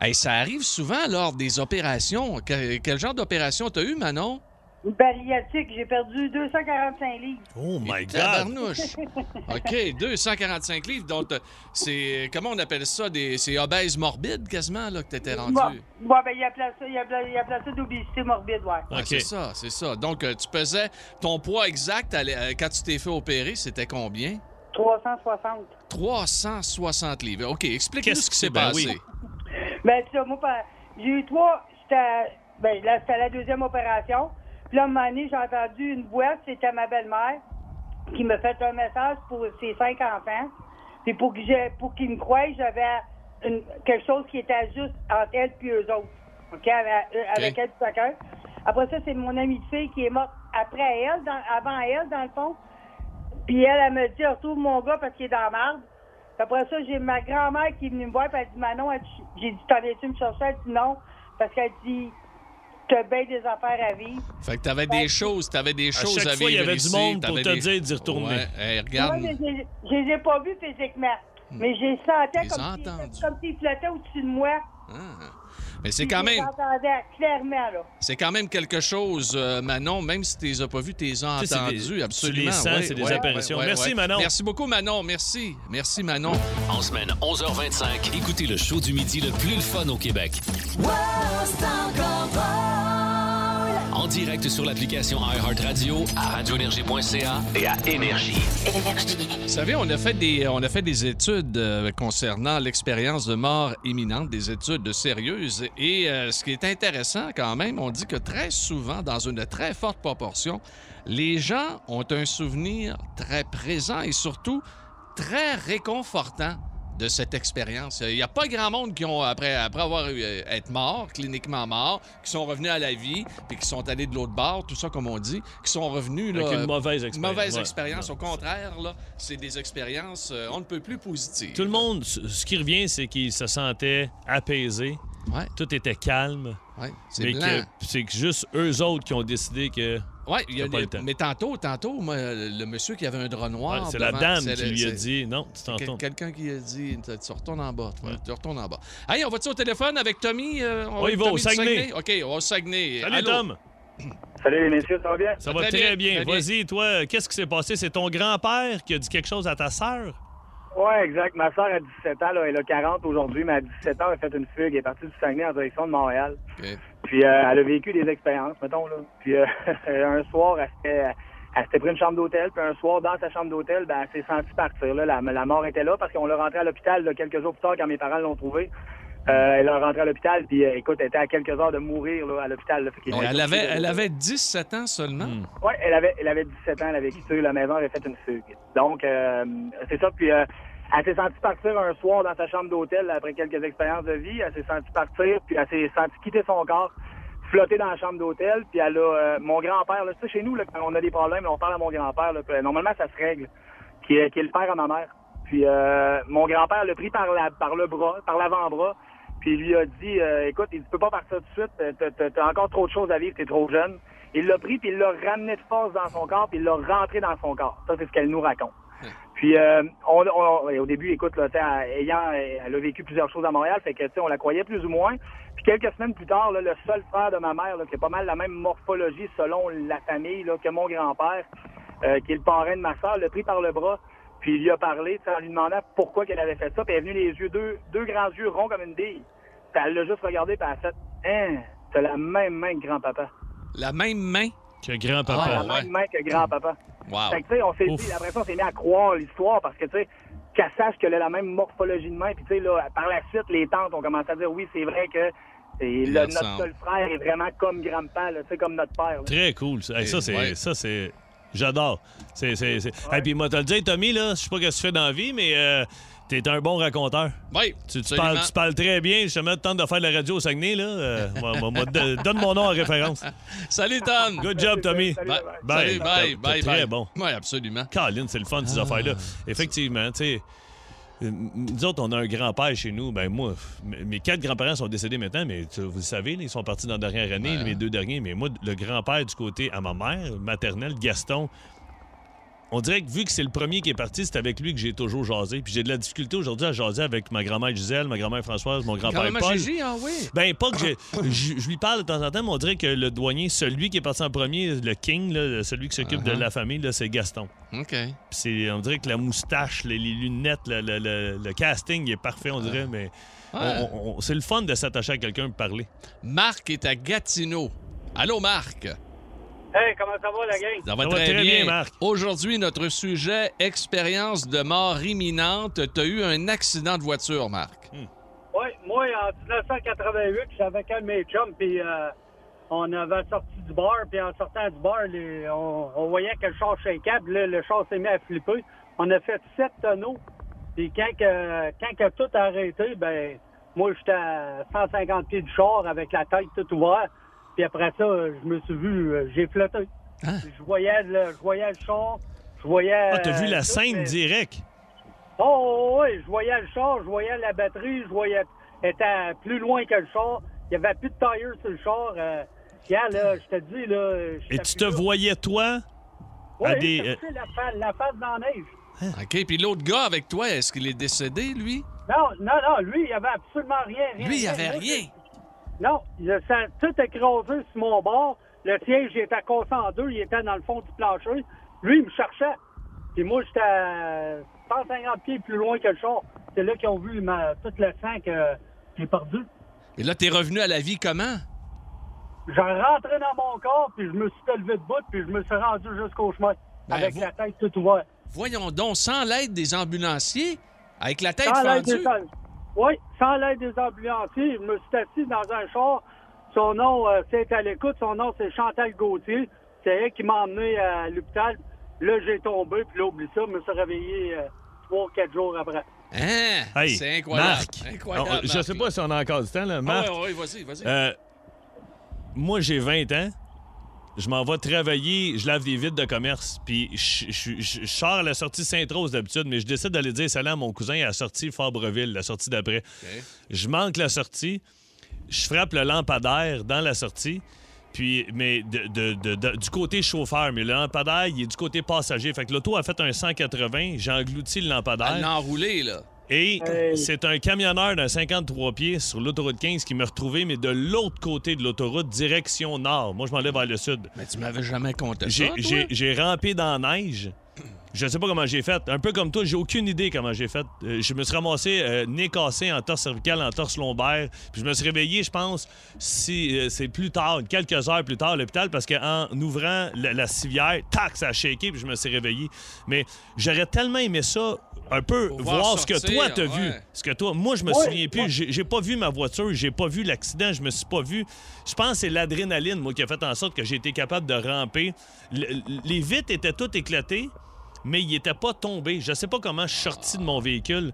Hey, ça arrive souvent lors des opérations. Que- quel genre d'opération t'as eu, Manon? Bariatique, j'ai perdu 245 livres. Oh my God! OK, 245 livres. Donc, euh, c'est. Comment on appelle ça? Des, c'est obèse morbide, quasiment, là, que t'étais rendu? Bon, bon, ben, il a placé, il a, il a placé d'obésité morbide, ouais. Ouais, C'est ça, c'est ça. Donc, euh, tu pesais ton poids exact euh, quand tu t'es fait opérer, c'était combien? 360. 360 livres. OK, explique-nous Qu'est-ce ce qui que s'est c'est? Ben passé. oui. Ben, tu sais, moi, j'ai eu trois. C'était, ben, là, c'était la deuxième opération. Puis là, un moment donné, j'ai entendu une voix, c'était ma belle-mère, qui me fait un message pour ses cinq enfants. Puis pour, que j'ai- pour qu'ils me croient, j'avais une- quelque chose qui était juste entre elle et eux autres. OK? Avec, avec elle et chacun. Après ça, c'est mon amie de fille qui est morte après elle, dans- avant elle, dans le fond. Puis elle, elle me dit, retrouve mon gars parce qu'il est dans la marde. Puis Après ça, j'ai ma grand-mère qui est venue me voir, puis elle dit, Manon, elle j'ai dit, t'en es-tu me chercher? Elle dit non, parce qu'elle dit, t'as bien des affaires à vivre. Fait que t'avais des choses, t'avais des À choses chaque à fois, il y vivre avait du ici, monde pour te des- dire d'y retourner. Ouais, hey, regarde. Mais je je les ai pas vus physiquement, mais je les sentais Les comme s'ils s'ils flottaient au-dessus de moi. Ah. Mais c'est quand je les même, entendais clairement, là. c'est quand même quelque chose, euh, Manon, même si tu les as pas vus, tu les as entendus, des- absolument. les sens, ouais, c'est des ouais, apparitions. ouais, Merci, ouais. Manon. Merci beaucoup, Manon. Merci. Merci, Manon. En semaine 11h25, écoutez le show du midi le plus le fun au Québec. En direct sur l'application iHeartRadio, à radioénergie.ca et à Énergie. Vous savez, on a fait des, on a fait des études euh, concernant l'expérience de mort imminente, des études sérieuses. Et euh, ce qui est intéressant quand même, on dit que très souvent, dans une très forte proportion, les gens ont un souvenir très présent et surtout très réconfortant de cette expérience. Il n'y a pas grand monde qui ont, après, après avoir eu, euh, être morts, cliniquement morts, qui sont revenus à la vie, puis qui sont allés de l'autre bord, tout ça comme on dit, qui sont revenus... Là, Avec une mauvaise expérience. Mauvaise Ouais. expérience. Au contraire, là, c'est des expériences, euh, on ne peut plus positives. Tout le monde, ce ce qui revient, c'est qu'il se sentait apaisé. Ouais. Tout était calme. Ouais, c'est que c'est juste eux autres qui ont décidé que. Ouais, il y a T'as pas des- le temps. mais tantôt, tantôt, moi, le monsieur qui avait un drap noir. Ouais, c'est la dame qui lui a dit non, tu t'en Quel- retournes. Quelqu'un qui a dit tu retournes en bas. toi. Tu retournes en bas. Hey, on va-tu au téléphone avec Tommy? euh, On y va, au Saguenay. OK, on va au Saguenay. Salut Allô? Tom. Salut les messieurs, ça va bien? Ça va Très bien, bien. Vas-y, toi, qu'est-ce qui s'est passé? C'est ton grand-père qui a dit quelque chose à ta sœur? Ouais, exact. Ma soeur a 17 ans, là, elle a 40 aujourd'hui, mais à 17 ans, elle a fait une fugue. Elle est partie du Saguenay en direction de Montréal. Puis euh, elle a vécu des expériences, mettons, là. Puis euh, un soir, elle s'était, elle s'était pris une chambre d'hôtel, puis un soir, dans sa chambre d'hôtel, ben, elle s'est sentie partir. Là. La, la mort était là parce qu'on l'a rentrée à l'hôpital là, quelques jours plus tard quand mes parents l'ont trouvée. Euh, elle est rentrée à l'hôpital, puis euh, écoute, elle était à quelques heures de mourir là, à l'hôpital. là. Ont Elle avait, elle avait 17 ans seulement. Hmm. Ouais, elle avait, elle avait 17 ans, elle avait quitté la maison, elle avait fait une fugue. Donc, euh, c'est ça. Puis, euh, elle s'est sentie partir un soir dans sa chambre d'hôtel après quelques expériences de vie. Elle s'est sentie partir, puis elle s'est sentie quitter son corps. flotter dans la chambre d'hôtel, puis elle a euh, mon grand-père, là, tu sais, chez nous, là, quand on a des problèmes, là, on parle à mon grand-père, là, puis, normalement, ça se règle, qui est, qui est le père à ma mère. Puis euh, mon grand-père l'a pris par, la, par le bras, par l'avant-bras, puis il lui a dit, euh, écoute, il dit, tu peux pas partir tout de suite, euh, t'as- encore trop de choses à vivre, t'es trop jeune. Il l'a pris, puis il l'a ramené de force dans son corps, puis il l'a rentré dans son corps. Ça, c'est ce qu'elle nous raconte. Puis euh, on, on- au début, écoute, là, tu sais, elle- ayant, elle a vécu plusieurs choses à Montréal, fait que tu sais, on la croyait plus ou moins. Puis quelques semaines plus tard, là, le seul frère de ma mère, là, qui a pas mal la même morphologie selon la famille là, que mon grand-père, euh, qui est le parrain de ma soeur, l'a pris par le bras, puis il lui a parlé, tu sais, en lui demandant pourquoi qu'elle avait fait ça. Puis elle est venue les yeux, deux, deux grands yeux ronds comme une bille. Puis elle l'a juste regardé, puis elle a fait Hein, t'as la même main que grand-papa. La même main? Que grand-papa. la même main que grand-papa. Wow. Fait que, tu sais, on s'est dit, après ça, on s'est mis à croire l'histoire parce que, tu sais, qu'elle sache qu'elle a la même morphologie de main. Puis, tu sais, là, par la suite, les tantes ont commencé à dire, oui, c'est vrai que et notre seul frère est vraiment comme grand-père, là, tu sais, comme notre père. là. Très cool. ça. Hey, ça, c'est. Ouais. C'est. J'adore. C'est. c'est, c'est... Hey, puis moi, te le dire, Tommy, là, je sais pas ce que tu fais dans la vie, mais euh, t'es un bon raconteur. Oui, Tu, parles, tu parles très bien. Je te mets temps de faire de la radio au Saguenay, là. Euh, moi- moi- moi, de- donne mon nom en référence. Salut, Tom. Good job, Tommy. Bye. Bye. Salut, bye, T'es- bye, t'es très bye. bon. Oui, absolument. Caroline, c'est le fun, ces affaires-là. Effectivement, tu sais. Euh, Nous autres, on a un grand-père chez nous. Ben moi, mes quatre grands-parents sont décédés maintenant, mais tu- vous le savez, ils sont partis dans la dernière année, mes deux derniers. Mais moi, le grand-père du côté à ma mère, maternelle, Gaston, on dirait que vu que c'est le premier qui est parti, c'est avec lui que j'ai toujours jasé. Puis j'ai de la difficulté aujourd'hui à jaser avec ma grand-mère Gisèle, ma grand-mère Françoise, mon grand-père Grand-maman Paul. Gigi, ah oui. Ben, pas que je, lui parle de temps en temps, mais on dirait que le douanier, celui qui est parti en premier, le king, là, celui qui s'occupe de Uh-huh. la famille, c'est Gaston. OK. Puis c'est, on dirait que la moustache, les, les lunettes, le, le- le- le casting il est parfait, on dirait, mais Ouais. c'est le fun de s'attacher à quelqu'un et parler. Marc est à Gatineau. Allô, Marc? Hey, comment ça va, la gang? Ça va très, bien. Aujourd'hui, notre sujet, expérience de mort imminente. Tu as eu un accident de voiture, Marc? Oui, moi, en 1988, j'étais avec un de mes chums, puis euh, on avait sorti du bar, puis en sortant du bar, les- on, on voyait que le char puis là, le char s'est mis à flipper. On a fait sept tonneaux, puis quand, que, quand que tout a arrêté, ben moi, j'étais à 150 pieds du char avec la tête toute ouverte, puis après ça, je me suis vu, euh, j'ai flotté. Je voyais le, je voyais le char, je voyais... Ah, t'as vu euh, la tout, scène mais- direct? Oh, oui, je voyais le char, je voyais la batterie, je voyais. était plus loin que le char. Il n'y avait plus de tire sur le char. Euh, regarde, là, je te dis, là. Et tu te voyais, toi, Oui, à des. euh, la, fa- la face dans la neige. OK. Puis l'autre gars avec toi, est-ce qu'il est décédé, lui? Non, non, non, lui, il n'y avait absolument rien. rien Lui, il rien. avait rien. Non, il- ça tout écrasé sur mon bord. Le siège, il était cassé en deux, il était dans le fond du plancher. Lui, il me cherchait. Puis moi, j'étais à 150 pieds plus loin que le char. C'est là qu'ils ont vu ma, tout le sang que j'ai perdu. Et là, t'es revenu à la vie comment? J'ai rentré dans mon corps, puis je me suis levé de bout, puis je me suis rendu jusqu'au chemin. Ben, avec vous- la tête toute ouverte. Voyons donc, sans l'aide des ambulanciers, avec la tête Sans fendue. Oui, sans l'aide des ambulanciers, je me suis assis dans un char. Son nom, euh, c'est à l'écoute. Son nom, c'est Chantal Gauthier. C'est elle qui m'a emmené à l'hôpital. Là, j'ai tombé, puis là, oublie ça, je me suis réveillé euh, trois, quatre jours après. Hein? Hey, c'est incroyable. Marc, Incroyable, je sais pas si on a encore du temps, là. Marc, Ah, ouais, ouais, vas-y, vas-y. euh, moi, j'ai 20 ans. Je m'en vais travailler, je lave des vitres de commerce, puis je, je- je- je sors à la sortie Sainte-Rose d'habitude, mais je décide d'aller dire salut à mon cousin à la sortie Fabreville, la sortie d'après. Je manque la sortie, je frappe le lampadaire dans la sortie, puis, mais de- de- de- de- du côté chauffeur, mais le lampadaire, il est du côté passager. Fait que l'auto a fait un 180, j'ai englouti le lampadaire. Elle l'a enroulé, là. Et c'est un camionneur d'un 53 pieds sur l'autoroute 15 qui m'a retrouvé, mais de l'autre côté de l'autoroute, direction nord. Moi, je m'en vais vers le sud. Mais tu m'avais jamais compté ça, J'ai- rampé dans la neige. Je sais pas comment j'ai fait. Un peu comme toi, j'ai aucune idée comment j'ai fait. Euh, je me suis ramassé euh, nez cassé en torse cervical, en torse lombaire. Puis je me suis réveillé, je pense, si euh, c'est plus tard, quelques heures plus tard à l'hôpital, parce qu'en ouvrant la, la civière, tac, ça a shaké, puis je me suis réveillé. Mais j'aurais tellement aimé ça, un peu voir, ce que toi t'as vu. Ce que toi, moi, je me Ouais, souviens plus. ouais. J'ai pas vu ma voiture, j'ai pas vu l'accident, je me suis pas vu. Je pense que c'est l'adrénaline, moi, qui a fait en sorte que j'ai été capable de ramper. Le- les vitres étaient toutes éclatées, mais ils n'étaient pas tombés. Je sais pas comment je suis sorti de mon véhicule.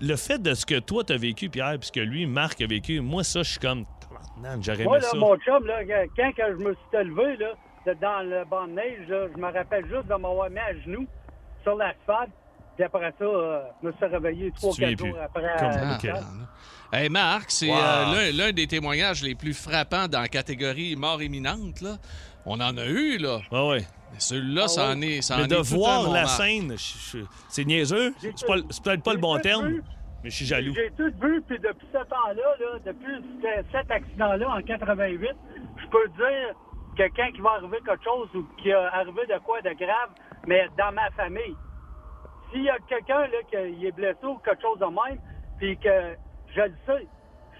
Le fait de ce que toi, t'as vécu, Pierre, puis ce que lui, Marc, a vécu, moi, ça, je suis comme. Non, j'aurais Moi, là, ça. mon chum, là, quand je me suis élevé, là, dans le banc de neige, là, je me rappelle juste de m'avoir mis à genoux sur l'asphalte. Puis après ça, euh, je me suis réveillé trois, quatre plus. jours après. Comme- l'hôpital. Hey Marc, c'est Wow. euh, l'un- des témoignages les plus frappants dans la catégorie mort imminente. Là. On en a eu, là. Ah ouais. Mais celui-là, Ah ça ouais. en est. Ça Mais en de est tout un voir la Marc. scène, je- je- c'est niaiseux. C'est peut-être pas le bon terme, vu. mais je suis jaloux. J'ai tout vu, puis depuis ce temps-là, là, depuis ce- cet accident-là en 88, je peux dire que quand il va arriver quelque chose ou qu'il a arrivé de quoi de grave, mais dans ma famille, s'il y a quelqu'un là, qui est blessé ou quelque chose de même, puis que je le sais,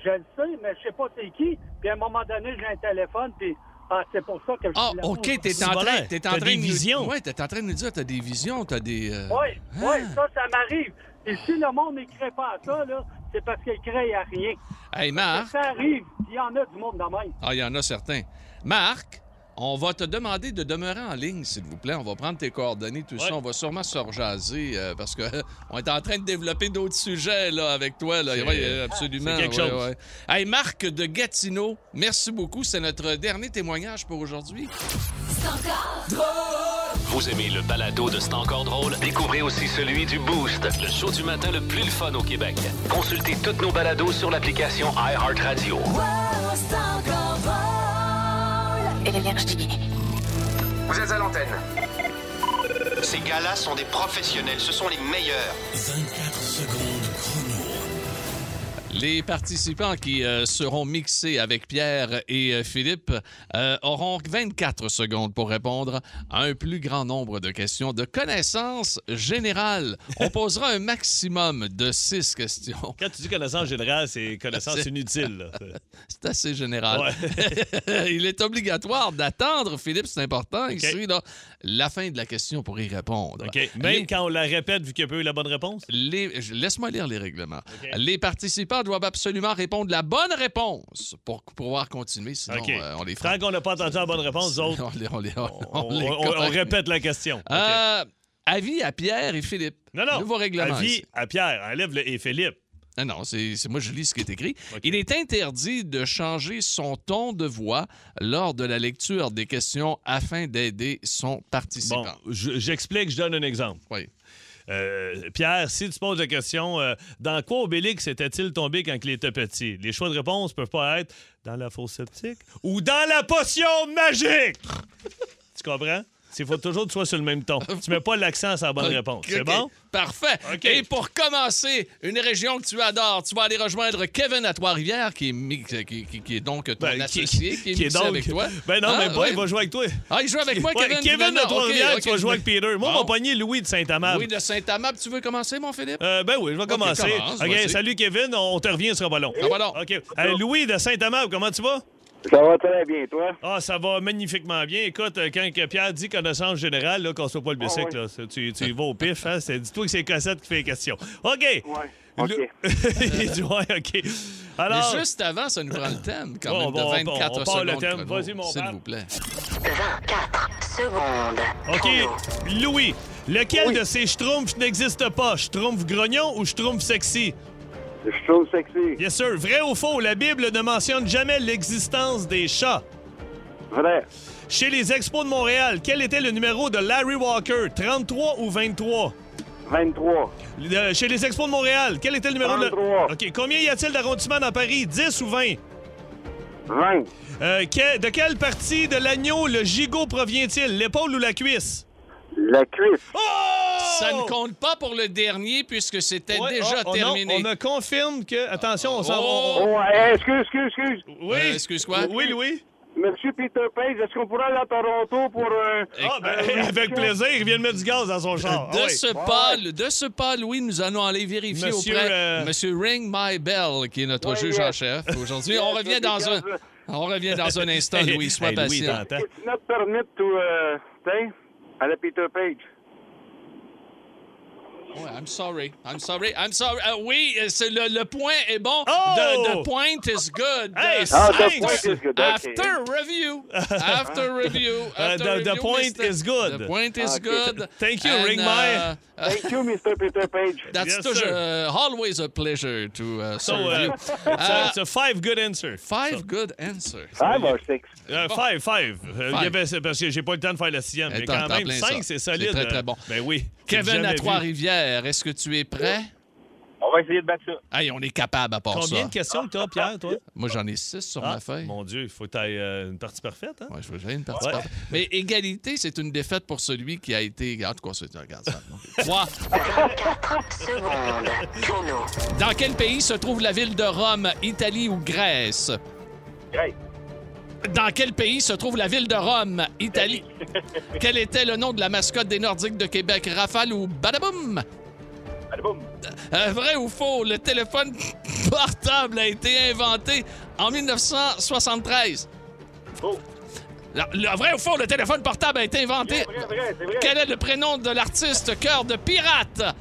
je le sais, mais je sais pas c'est qui, puis à un moment donné, j'ai un téléphone, puis ah, c'est pour ça que je Ah. OK, t'es en train, t'es en train de nous... Ouais, t'es en train de nous dire t'as des visions, t'as des... euh, Oui, oui, ça, ça m'arrive. Et si le monde n'écrit pas à ça, là, c'est parce qu'il crée à rien. Hey, Marc. Ça arrive, il y en a du monde de même. Ah, il y en a certains. Marc, on va te demander de demeurer en ligne, s'il vous plaît. On va prendre tes coordonnées, tout ça. On va sûrement se rejaser euh, parce que on est en train de développer d'autres sujets là, avec toi. Là. Ouais, euh, absolument. quelque ouais, chose. ouais. Hey, Marc de Gatineau, merci beaucoup. C'est notre dernier témoignage pour aujourd'hui. Vous aimez le balado de C'est encore drôle? Découvrez aussi celui du Boost, le show du matin le plus le fun au Québec. Consultez toutes nos balados sur l'application iHeartRadio. Vous êtes à l'antenne. Ces gars-là sont des professionnels, ce sont les meilleurs. 24 secondes. Les participants qui euh, seront mixés avec Pierre et euh, Philippe euh, auront 24 secondes pour répondre à un plus grand nombre de questions de connaissances générales. On posera un maximum de six questions. Quand tu dis connaissance générale, c'est connaissance C'est- inutile. C'est assez général. Ouais. Il est obligatoire d'attendre, Philippe, c'est important ici, là, la fin de la question pour y répondre. OK. Même Les- quand on la répète, vu qu'il n'y a pas eu la bonne réponse? les- Laisse-moi lire les règlements. Les participants doivent absolument répondre la bonne réponse pour pouvoir continuer, sinon euh, on les Tant qu'on n'a pas entendu la bonne réponse, autres, on, les- on les- on répète la question. Euh, avis à Pierre et Philippe. non, non. Nouveau règlement. Avis ici. à Pierre, enlève le et Philippe. Ah non, c'est moi je lis ce qui est écrit. Il est interdit de changer son ton de voix lors de la lecture des questions afin d'aider son participant. Bon, je- j'explique, je donne un exemple. Oui. Euh, Pierre, si tu poses la question, euh, dans quoi Obélix était-il tombé quand il était petit? Les choix de réponse peuvent pas être dans la fosse septique ou dans la potion magique. tu comprends? Il faut toujours que tu sois sur le même ton. Tu mets pas l'accent sur la bonne réponse. C'est bon? Parfait. Et pour commencer, une région que tu adores, tu vas aller rejoindre Kevin à Trois-Rivières, qui qui, qui- qui est donc ton Ben, associé, qui, est donc- avec toi. Ben non, Ah, mais pas, ouais. il va jouer avec toi. Ah, il joue avec moi, Ouais, Kevin. Kevin de Trois-Rivières, ok, tu vas jouer avec Peter. Moi, Bon. mon pogné Louis de Saint-Amable. Oui, de Saint-Amable, tu veux commencer, mon Philippe? Euh, ben oui, je vais commencer. commence, salut Kevin, on te revient, ce sera pas long. OK. Euh, Louis de Saint-Amable, comment tu vas? Ça va très bien, toi? Ah, ça va magnifiquement bien. Écoute, euh, quand Pierre dit connaissance générale, là, qu'on soit pas le bicycle, Ah ouais. là, tu, tu y vas au pif, hein? C'est- Dis-toi que c'est Cossette qui fait les questions. OK. Ouais. OK. Le- Il dit, ouais, OK. Alors. Mais juste avant, ça nous prend le thème, quand Bon, même, bon, de on- 24 on le secondes. thème. chrono, Vas-y, mon S'il vous plaît. 24 secondes. OK. Louis, lequel de ces schtroumpfs n'existe pas? Schtroumpf grognon ou schtroumpf sexy? Je trouve sexy. Yes, sir. Vrai ou faux, la Bible ne mentionne jamais l'existence des chats. Vrai. Chez les Expos de Montréal, quel était le numéro de Larry Walker? 33 ou 23? 23. Le- chez les Expos de Montréal, quel était le numéro 33. de... OK. Combien y a-t-il d'arrondissements dans Paris? 10 ou 20? 20. Euh, que- de quelle partie de l'agneau le gigot provient-il? L'épaule ou la cuisse? La cuisse. Oh! Ça ne compte pas pour le dernier puisque c'était Ouais, déjà oh, oh, non, terminé. on me confirme que... Attention, on s'en Oh! on- Oh, hey, excuse, excuse, excuse. Oui. Euh, excuse quoi? Oui, Louis? Monsieur Peter Page, est-ce qu'on pourrait aller à Toronto pour un... Ah, ben, un avec plaisir. Il vient de mettre du gaz dans son char. De Ah oui. ce pas, de ce pas, Louis, nous allons aller vérifier Monsieur, auprès euh, de Monsieur Ring My Bell, qui est notre Ouais, juge en chef aujourd'hui. On revient dans un, on revient dans un instant, Louis. Sois hey, Louis, patient. t'entends? Uh, à la Peter Page. Ouais, I'm sorry. I'm sorry. I'm sorry. Euh, oui, c'est le, le point est bon. Oh! The, the point is good. Hey, The- Ah, the Thanks. point is good. After Okay. review. After review. Uh, After the- the review, point Mr. is good. The point is Okay. good. Thank you, And, Ring uh, My. Thank you, Mr. Peter Page. That's Yes, toujours, sir. uh, always a pleasure to uh, So, serve uh, you. it's, a, it's a five good answer. Five good answers. Five or six? Euh, five, five. Euh, il y avait- c'est parce que j'ai pas le temps de faire la sixième. Mais quand t'en même, cinq, ça. c'est C'est solide. très, très euh, bon. Ben oui. Kevin à. Trois-Rivières, est-ce que tu es prêt? On va essayer de battre ça. Hey, on est capable à part Combien ça. de questions que t'as, Pierre, toi? Moi, j'en ai six sur Ah, ma feuille. Mon Dieu, il faut que tu ailles une partie parfaite. Hein? Ouais, je veux j'ai une partie Ouais. parfaite. Mais égalité, c'est une défaite pour celui qui a été. En tout cas, c'est. Regarde ça. non? Trois. 24 secondes. Chrono. Dans quel pays se trouve la ville de Rome, Italie ou Grèce? Grèce. Dans quel pays se trouve la ville de Rome, Italie? quel était le nom de la mascotte des Nordiques de Québec, Rafale ou Badaboum? Allez, boum. Euh, vrai ou faux, le téléphone portable a été inventé en 1973. Faux. Le, le vrai ou faux, le téléphone portable a été inventé? Vrai, vrai, vrai, c'est vrai. Quel est le prénom de l'artiste Cœur de Pirate?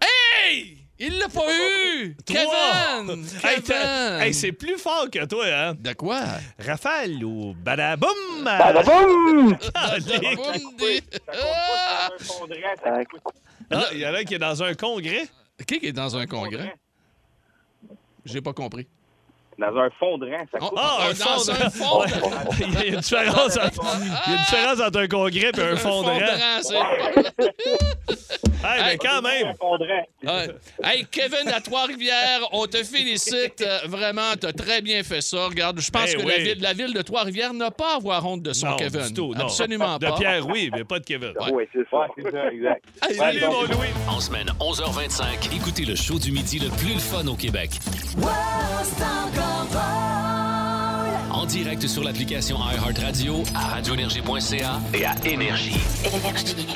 Hey! Il l'a pas eu! Trois. Kevin! Hey, t'as- hey, c'est plus fort que toi, hein? De quoi? Rafale ou badaboum? Badaboum! Ah, des- Ah! Ah, il y en a un qui est dans un congrès. Qui est dans un congrès? J'ai pas compris. Dans un fondrant, ça Oh, coûte. Ah, un dans fond un fond. Il y a une différence entre, il y a une différence entre un congrès et un fondrant. Hey, mais quand même. Hey, Kevin à Trois-Rivières, on te félicite. Vraiment, t'as très bien fait ça. Regarde, je pense Ben que la, ville, la ville de Trois-Rivières n'a pas à avoir honte de son Non, Kevin. du tout, non. Absolument De pas. Pierre, oui, mais pas de Kevin. Oui, c'est ça. c'est ça, exact. Salut, mon Louis. En semaine 11h25, écoutez le show du midi le plus fun au Québec. En direct sur l'application iHeartRadio, à radioénergie.ca et à Énergie.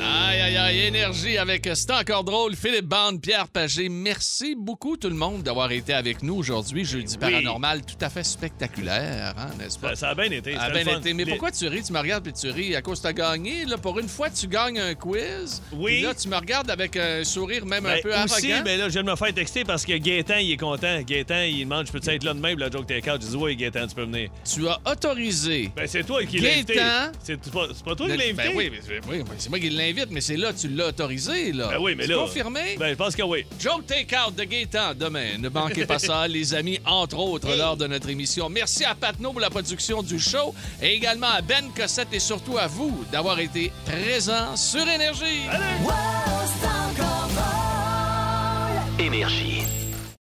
Aïe, aïe, aïe, énergie avec C'est encore drôle. Philippe Bande, Pierre Pagé. Merci beaucoup tout le monde d'avoir été avec nous aujourd'hui. Jeudi paranormal tout à fait spectaculaire, hein, n'est-ce pas? Ça, ça a bien été. Ça a Ah, bien le fun. été. Mais Les- pourquoi tu ris? Tu me regardes et tu ris à cause que tu as gagné. Là, pour une fois, tu gagnes un quiz. Oui. Puis là, tu me regardes avec un sourire même un Ben, peu aussi, arrogant. mais là, je viens de me faire texter parce que Gaétan, il est content. Gaétan, il demande Je peux-tu être là demain? Puis la joke t'es cadre. Je dis Oui, Gaétan, tu peux venir. Tu as autorisé. Ben, c'est toi qui l'as invité. Gaétan. C'est pas, toi qui l'as invité? Ben oui, mais c'est- oui, mais c'est moi qui l'invite, mais c'est là, tu l'as autorisé, là. Ben oui, mais là. confirmé? Ben, je pense que oui. Joke Takeout de Gaétan demain. Ne manquez pas ça, les amis, entre autres, lors de notre émission. Merci à Patno pour la production du show et également à Ben Cossette et surtout à vous d'avoir été présents sur Énergie. Énergie.